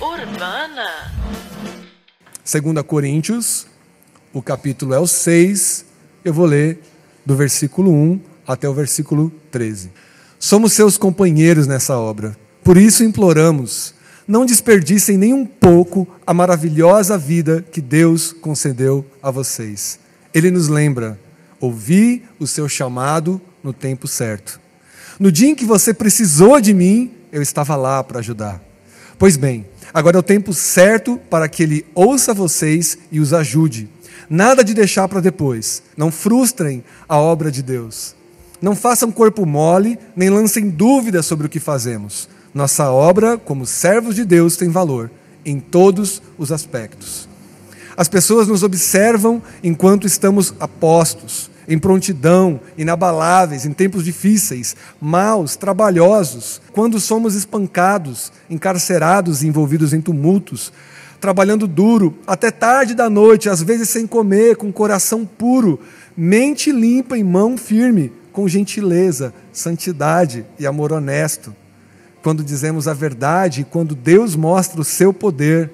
Urbana. 2 Coríntios, o capítulo é o 6, eu vou ler do versículo 1 até o versículo 13. Somos seus companheiros nessa obra, por isso imploramos, não desperdicem nem um pouco a maravilhosa vida que Deus concedeu a vocês. Ele nos lembra: ouvi o seu chamado no tempo certo. No dia em que você precisou de mim, eu estava lá para ajudar. Pois bem, agora é o tempo certo para que ele ouça vocês e os ajude. Nada de deixar para depois. Não frustrem a obra de Deus. Não façam corpo mole, nem lancem dúvidas sobre o que fazemos. Nossa obra, como servos de Deus, tem valor em todos os aspectos. As pessoas nos observam enquanto estamos apostos, em prontidão, inabaláveis, em tempos difíceis, maus, trabalhosos, quando somos espancados, encarcerados e envolvidos em tumultos, trabalhando duro, até tarde da noite, às vezes sem comer, com coração puro, mente limpa e mão firme, com gentileza, santidade e amor honesto. Quando dizemos a verdade, quando Deus mostra o seu poder,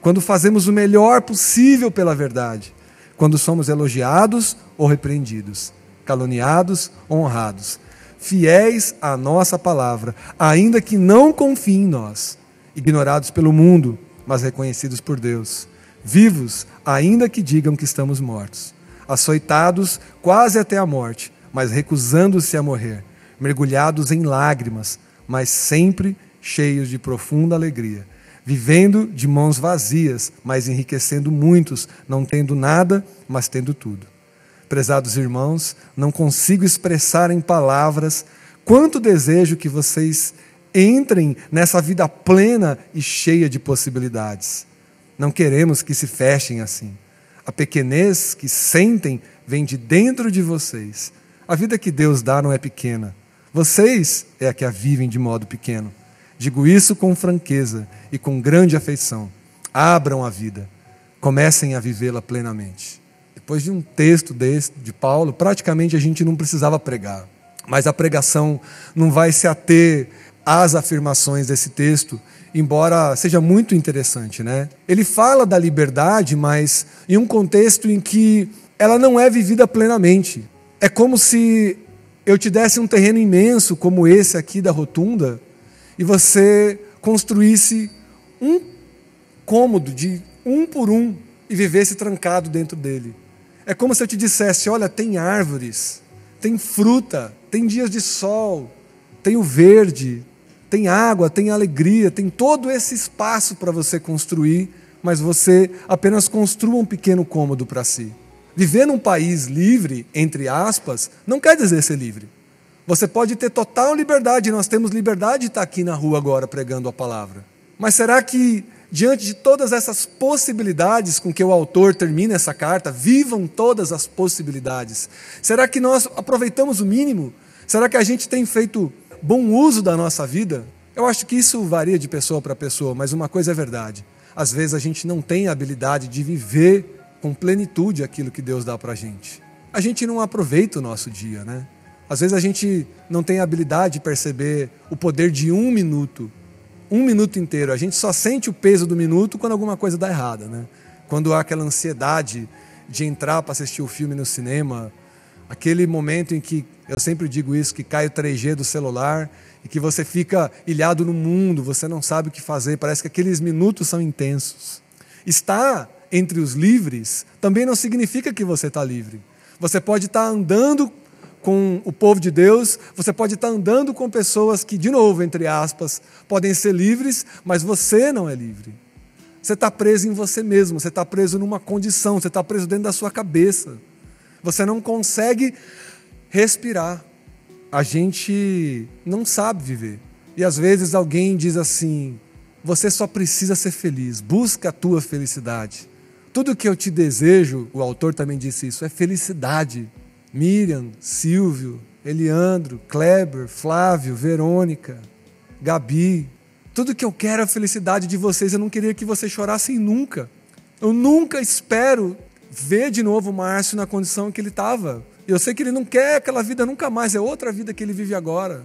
quando fazemos o melhor possível pela verdade, quando somos elogiados ou repreendidos, caluniados ou honrados, fiéis à nossa palavra, ainda que não confiem em nós, ignorados pelo mundo, mas reconhecidos por Deus, vivos, ainda que digam que estamos mortos, açoitados quase até a morte, mas recusando-se a morrer, mergulhados em lágrimas, mas sempre cheios de profunda alegria vivendo de mãos vazias, mas enriquecendo muitos, não tendo nada, mas tendo tudo. Prezados irmãos, não consigo expressar em palavras quanto desejo que vocês entrem nessa vida plena e cheia de possibilidades. Não queremos que se fechem assim. A pequenez que sentem vem de dentro de vocês. A vida que Deus dá não é pequena. Vocês é a que a vivem de modo pequeno. Digo isso com franqueza e com grande afeição. Abram a vida, comecem a vivê-la plenamente. Depois de um texto desse, de Paulo, praticamente a gente não precisava pregar. Mas a pregação não vai se ater às afirmações desse texto, embora seja muito interessante, né? Ele fala da liberdade, mas em um contexto em que ela não é vivida plenamente. É como se eu te desse um terreno imenso como esse aqui da rotunda e você construísse um cômodo de um por um e vivesse trancado dentro dele. É como se eu te dissesse: olha, tem árvores, tem fruta, tem dias de sol, tem o verde, tem água, tem alegria, tem todo esse espaço para você construir, mas você apenas construa um pequeno cômodo para si. Viver num país livre, entre aspas, não quer dizer ser livre. Você pode ter total liberdade, nós temos liberdade de estar aqui na rua agora pregando a palavra. Mas será que, diante de todas essas possibilidades com que o autor termina essa carta, vivam todas as possibilidades, será que nós aproveitamos o mínimo? Será que a gente tem feito bom uso da nossa vida? Eu acho que isso varia de pessoa para pessoa, mas uma coisa é verdade: às vezes a gente não tem a habilidade de viver com plenitude aquilo que Deus dá para a gente. A gente não aproveita o nosso dia, né? Às vezes a gente não tem habilidade de perceber o poder de um minuto, um minuto inteiro. A gente só sente o peso do minuto quando alguma coisa dá errada, né? Quando há aquela ansiedade de entrar para assistir o filme no cinema, aquele momento em que eu sempre digo isso, que cai o 3G do celular e que você fica ilhado no mundo, você não sabe o que fazer, parece que aqueles minutos são intensos. Estar entre os livres também não significa que você está livre. Você pode estar andando com o povo de Deus, você pode estar andando com pessoas que, de novo, entre aspas, podem ser livres, mas você não é livre. Você está preso em você mesmo, você está preso numa condição, você está preso dentro da sua cabeça. Você não consegue respirar. A gente não sabe viver. E às vezes alguém diz assim: você só precisa ser feliz, busca a tua felicidade. Tudo que eu te desejo, o autor também disse isso, é felicidade. Miriam, Silvio, Eliandro, Kleber, Flávio, Verônica, Gabi. Tudo que eu quero é a felicidade de vocês. Eu não queria que vocês chorassem nunca. Eu nunca espero ver de novo o Márcio na condição que ele estava. Eu sei que ele não quer aquela vida nunca mais, é outra vida que ele vive agora.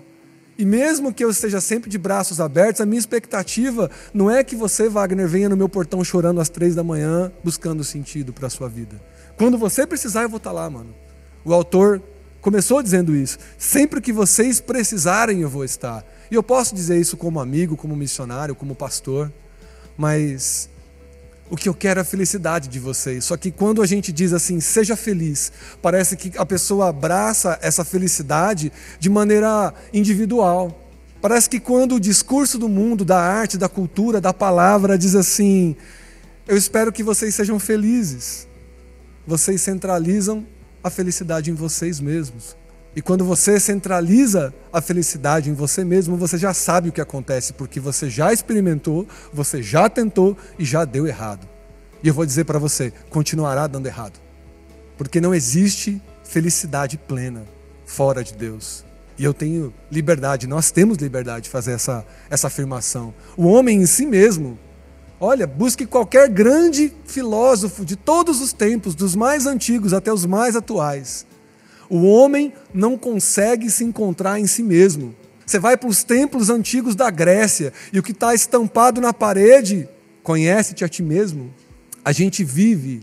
E mesmo que eu esteja sempre de braços abertos, a minha expectativa não é que você, Wagner, venha no meu portão chorando às três da manhã, buscando sentido para a sua vida. Quando você precisar, eu vou estar tá lá, mano. O autor começou dizendo isso. Sempre que vocês precisarem, eu vou estar. E eu posso dizer isso como amigo, como missionário, como pastor, mas o que eu quero é a felicidade de vocês. Só que quando a gente diz assim, seja feliz, parece que a pessoa abraça essa felicidade de maneira individual. Parece que quando o discurso do mundo, da arte, da cultura, da palavra diz assim: Eu espero que vocês sejam felizes, vocês centralizam a felicidade em vocês mesmos. E quando você centraliza a felicidade em você mesmo, você já sabe o que acontece, porque você já experimentou, você já tentou e já deu errado. E eu vou dizer para você: continuará dando errado. Porque não existe felicidade plena fora de Deus. E eu tenho liberdade, nós temos liberdade de fazer essa, essa afirmação. O homem em si mesmo, olha, busque qualquer grande filósofo de todos os tempos, dos mais antigos até os mais atuais o homem não consegue se encontrar em si mesmo. Você vai para os templos antigos da Grécia e o que está estampado na parede, conhece-te a ti mesmo. A gente vive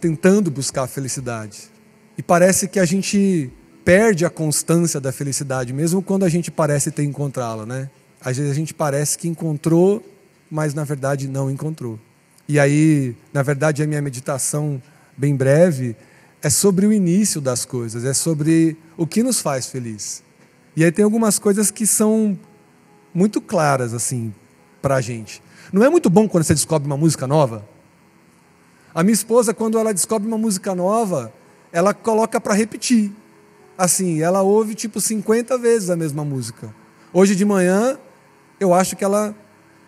tentando buscar a felicidade. E parece que a gente perde a constância da felicidade, mesmo quando a gente parece ter encontrá-la, né? Às vezes a gente parece que encontrou, mas na verdade não encontrou. E aí, na verdade, a minha meditação bem breve é sobre o início das coisas, é sobre o que nos faz feliz. E aí tem algumas coisas que são muito claras assim para a gente. Não é muito bom quando você descobre uma música nova? A minha esposa, quando ela descobre uma música nova, ela coloca para repetir. Assim, ela ouve tipo 50 vezes a mesma música. Hoje de manhã, eu acho que ela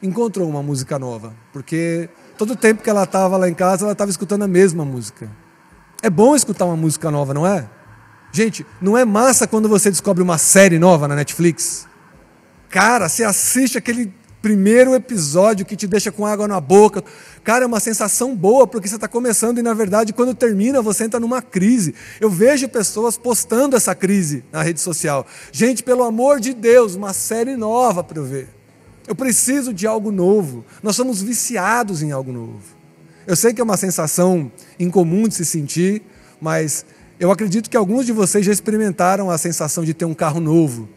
encontrou uma música nova, porque todo o tempo que ela estava lá em casa, ela estava escutando a mesma música. É bom escutar uma música nova, não é? Gente, não é massa quando você descobre uma série nova na Netflix? Cara, você assiste aquele primeiro episódio que te deixa com água na boca. Cara, é uma sensação boa porque você está começando e, na verdade, quando termina, você entra numa crise. Eu vejo pessoas postando essa crise na rede social. Gente, pelo amor de Deus, uma série nova para eu ver. Eu preciso de algo novo. Nós somos viciados em algo novo. Eu sei que é uma sensação incomum de se sentir, mas eu acredito que alguns de vocês já experimentaram a sensação de ter um carro novo,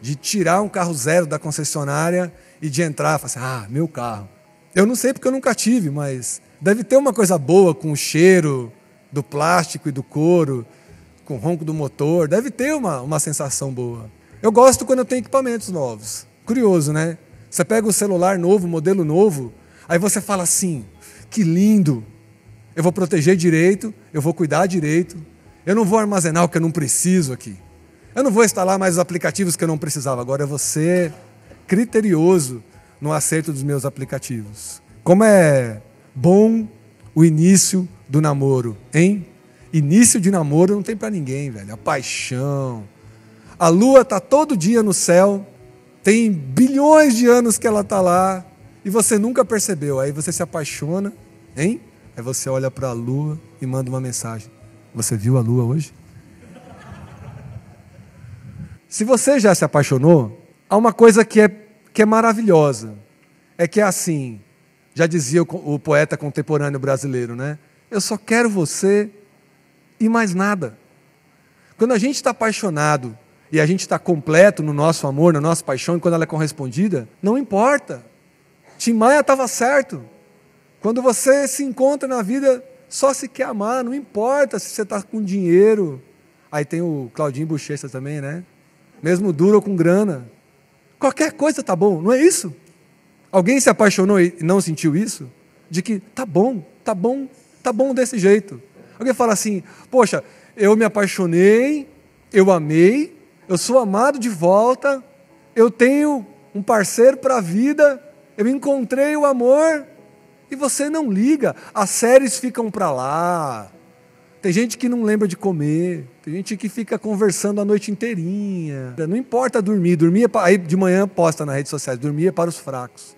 de tirar um carro zero da concessionária e de entrar e falar assim: ah, meu carro. Eu não sei porque eu nunca tive, mas deve ter uma coisa boa com o cheiro do plástico e do couro, com o ronco do motor, deve ter uma, uma sensação boa. Eu gosto quando eu tenho equipamentos novos. Curioso, né? Você pega o celular novo, modelo novo, aí você fala assim: que lindo! Eu vou proteger direito, eu vou cuidar direito, eu não vou armazenar o que eu não preciso aqui. Eu não vou instalar mais os aplicativos que eu não precisava. Agora eu vou ser criterioso no acerto dos meus aplicativos. Como é bom o início do namoro, hein? Início de namoro não tem para ninguém, velho. A paixão. A lua tá todo dia no céu, tem bilhões de anos que ela tá lá, e você nunca percebeu. Aí você se apaixona, hein? Aí você olha para a lua e manda uma mensagem. Você viu a lua hoje? Se você já se apaixonou, há uma coisa que é, que é maravilhosa. É que é assim, já dizia o, o poeta contemporâneo brasileiro, né? Eu só quero você e mais nada. Quando a gente está apaixonado e a gente está completo no nosso amor, na nossa paixão, e quando ela é correspondida, não importa. Tim Maia estava certo. Quando você se encontra na vida, só se quer amar, não importa se você está com dinheiro. Aí tem o Claudinho Bochecha também, né? Mesmo duro ou com grana. Qualquer coisa tá bom, não é isso? Alguém se apaixonou e não sentiu isso? De que tá bom, tá bom, tá bom desse jeito. Alguém fala assim: Poxa, eu me apaixonei, eu amei, eu sou amado de volta, eu tenho um parceiro para a vida, eu encontrei o amor e você não liga. As séries ficam para lá. Tem gente que não lembra de comer. Tem gente que fica conversando a noite inteirinha. Não importa dormir. Dormir é aí de manhã posta nas redes sociais. Dormir é para os fracos.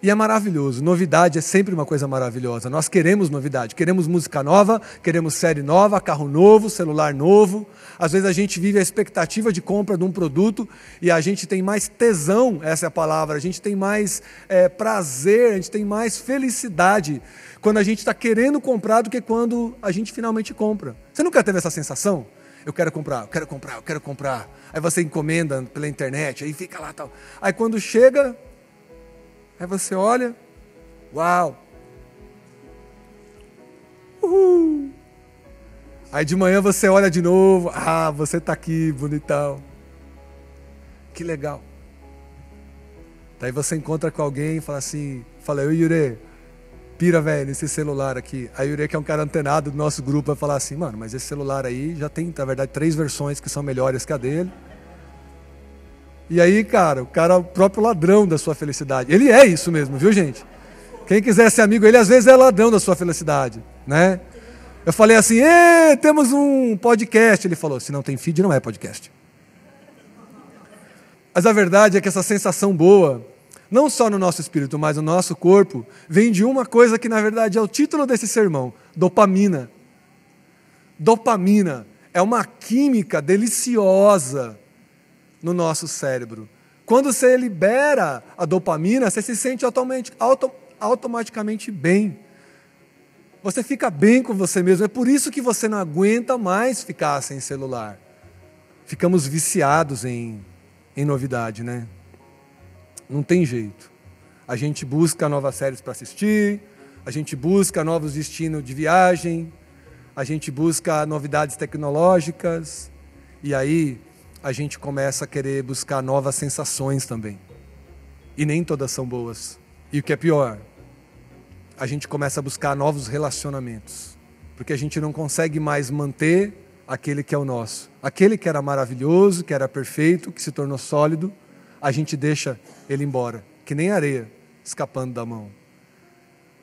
E é maravilhoso. Novidade é sempre uma coisa maravilhosa. Nós queremos novidade. Queremos música nova, queremos série nova, carro novo, celular novo. Às vezes a gente vive a expectativa de compra de um produto e a gente tem mais tesão, essa é a palavra, a gente tem mais é, prazer, a gente tem mais felicidade quando a gente está querendo comprar do que quando a gente finalmente compra. Você nunca teve essa sensação? Eu quero comprar, eu quero comprar, eu quero comprar. Aí você encomenda pela internet, aí fica lá tal. Aí quando chega, Aí você olha, uau! Uhul. Aí de manhã você olha de novo, ah, você está aqui, bonitão. Que legal. Daí você encontra com alguém e fala assim, fala, eu Yuri, pira, velho, esse celular aqui. Aí o Yuri, que é um cara antenado do nosso grupo, vai falar assim, mano, mas esse celular aí já tem, na verdade, três versões que são melhores que a dele. E aí, cara, o cara é o próprio ladrão da sua felicidade. Ele é isso mesmo, viu, gente? Quem quiser ser amigo, ele às vezes é ladrão da sua felicidade, né? Eu falei assim, temos um podcast. Ele falou, se não tem feed, não é podcast. Mas a verdade é que essa sensação boa, não só no nosso espírito, mas no nosso corpo, vem de uma coisa que na verdade é o título desse sermão: dopamina. Dopamina é uma química deliciosa no nosso cérebro. Quando você libera a dopamina, você se sente auto, automaticamente bem. Você fica bem com você mesmo. É por isso que você não aguenta mais ficar sem celular. Ficamos viciados em, em novidade, né? Não tem jeito. A gente busca novas séries para assistir, a gente busca novos destinos de viagem, a gente busca novidades tecnológicas, e aí a gente começa a querer buscar novas sensações também. E nem todas são boas. E o que é pior, a gente começa a buscar novos relacionamentos. Porque a gente não consegue mais manter aquele que é o nosso. Aquele que era maravilhoso, que era perfeito, que se tornou sólido, a gente deixa ele embora, que nem areia escapando da mão.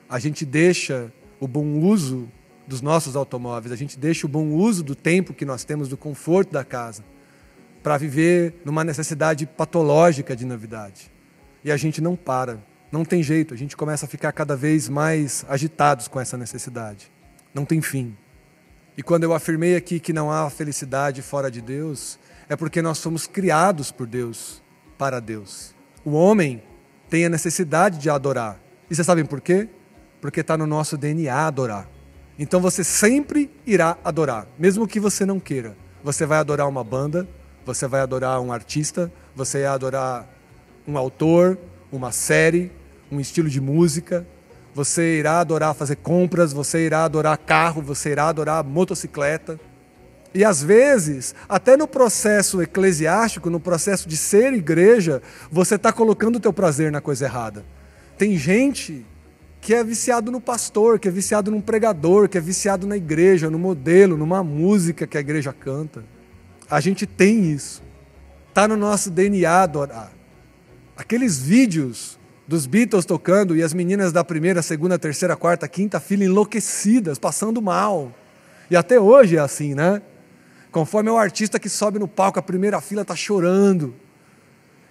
A gente deixa o bom uso dos nossos automóveis, a gente deixa o bom uso do tempo que nós temos, do conforto da casa para viver numa necessidade patológica de novidade. E a gente não para, não tem jeito, a gente começa a ficar cada vez mais agitados com essa necessidade. Não tem fim. E quando eu afirmei aqui que não há felicidade fora de Deus, é porque nós somos criados por Deus, para Deus. O homem tem a necessidade de adorar. E vocês sabem por quê? Porque está no nosso DNA adorar. Então você sempre irá adorar, mesmo que você não queira. Você vai adorar uma banda, você vai adorar um artista, você vai adorar um autor, uma série, um estilo de música. Você irá adorar fazer compras, você irá adorar carro, você irá adorar motocicleta. E às vezes, até no processo eclesiástico, no processo de ser igreja, você está colocando o teu prazer na coisa errada. Tem gente que é viciado no pastor, que é viciado num pregador, que é viciado na igreja, no modelo, numa música que a igreja canta. A gente tem isso. Está no nosso DNA adorar. Aqueles vídeos dos Beatles tocando e as meninas da primeira, segunda, terceira, quarta, quinta fila enlouquecidas, passando mal. E até hoje é assim, né? Conforme é o artista que sobe no palco, a primeira fila está chorando.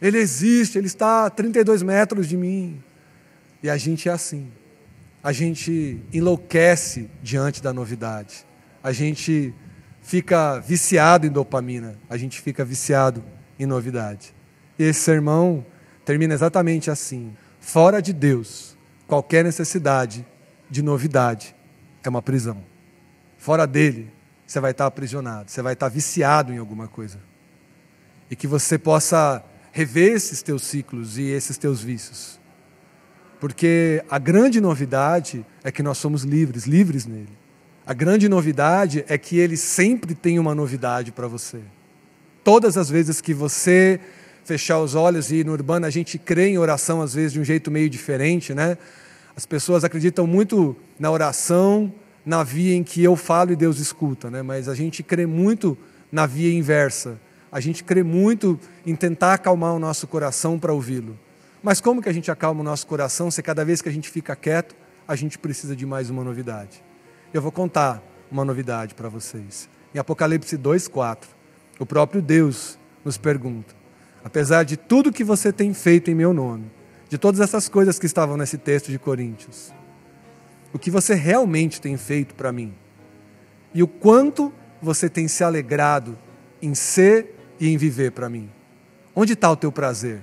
Ele existe, ele está a 32 metros de mim. E a gente é assim. A gente enlouquece diante da novidade. A gente fica viciado em dopamina, a gente fica viciado em novidade. E esse sermão termina exatamente assim: fora de Deus, qualquer necessidade de novidade é uma prisão. Fora dele, você vai estar aprisionado, você vai estar viciado em alguma coisa. E que você possa rever esses teus ciclos e esses teus vícios. Porque a grande novidade é que nós somos livres, livres nele. A grande novidade é que ele sempre tem uma novidade para você. Todas as vezes que você fechar os olhos e ir no urbano, a gente crê em oração às vezes de um jeito meio diferente, né? As pessoas acreditam muito na oração, na via em que eu falo e Deus escuta, né? Mas a gente crê muito na via inversa. A gente crê muito em tentar acalmar o nosso coração para ouvi-lo. Mas como que a gente acalma o nosso coração se cada vez que a gente fica quieto, a gente precisa de mais uma novidade? Eu vou contar uma novidade para vocês. Em Apocalipse 2:4, o próprio Deus nos pergunta: apesar de tudo que você tem feito em meu nome, de todas essas coisas que estavam nesse texto de Coríntios. O que você realmente tem feito para mim? E o quanto você tem se alegrado em ser e em viver para mim? Onde está o teu prazer?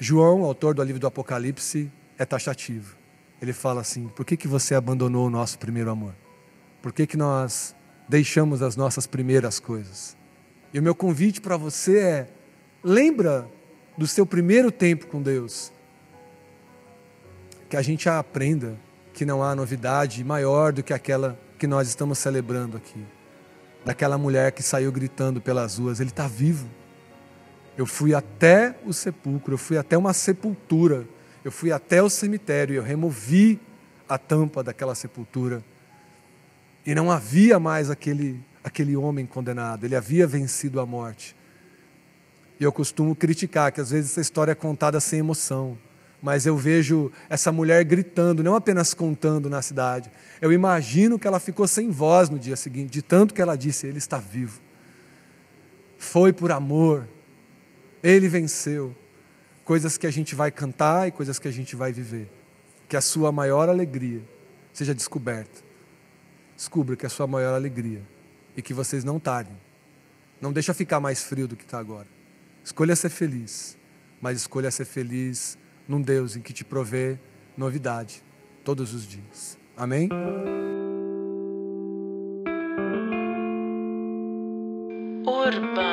João, autor do livro do Apocalipse, é taxativo. Ele fala assim: por que, que você abandonou o nosso primeiro amor? Por que, que nós deixamos as nossas primeiras coisas? E o meu convite para você é: lembra do seu primeiro tempo com Deus. Que a gente aprenda que não há novidade maior do que aquela que nós estamos celebrando aqui. Daquela mulher que saiu gritando pelas ruas: Ele está vivo. Eu fui até o sepulcro, eu fui até uma sepultura, eu fui até o cemitério eu removi a tampa daquela sepultura. E não havia mais aquele, aquele homem condenado, ele havia vencido a morte. E eu costumo criticar que às vezes essa história é contada sem emoção. Mas eu vejo essa mulher gritando, não apenas contando na cidade. Eu imagino que ela ficou sem voz no dia seguinte, de tanto que ela disse: Ele está vivo. Foi por amor. Ele venceu. Coisas que a gente vai cantar e coisas que a gente vai viver. Que a sua maior alegria seja descoberta. Descubra que é a sua maior alegria. E que vocês não tardem. Não deixa ficar mais frio do que está agora. Escolha ser feliz, mas escolha ser feliz num Deus em que te provê novidade todos os dias. Amém? Urbana.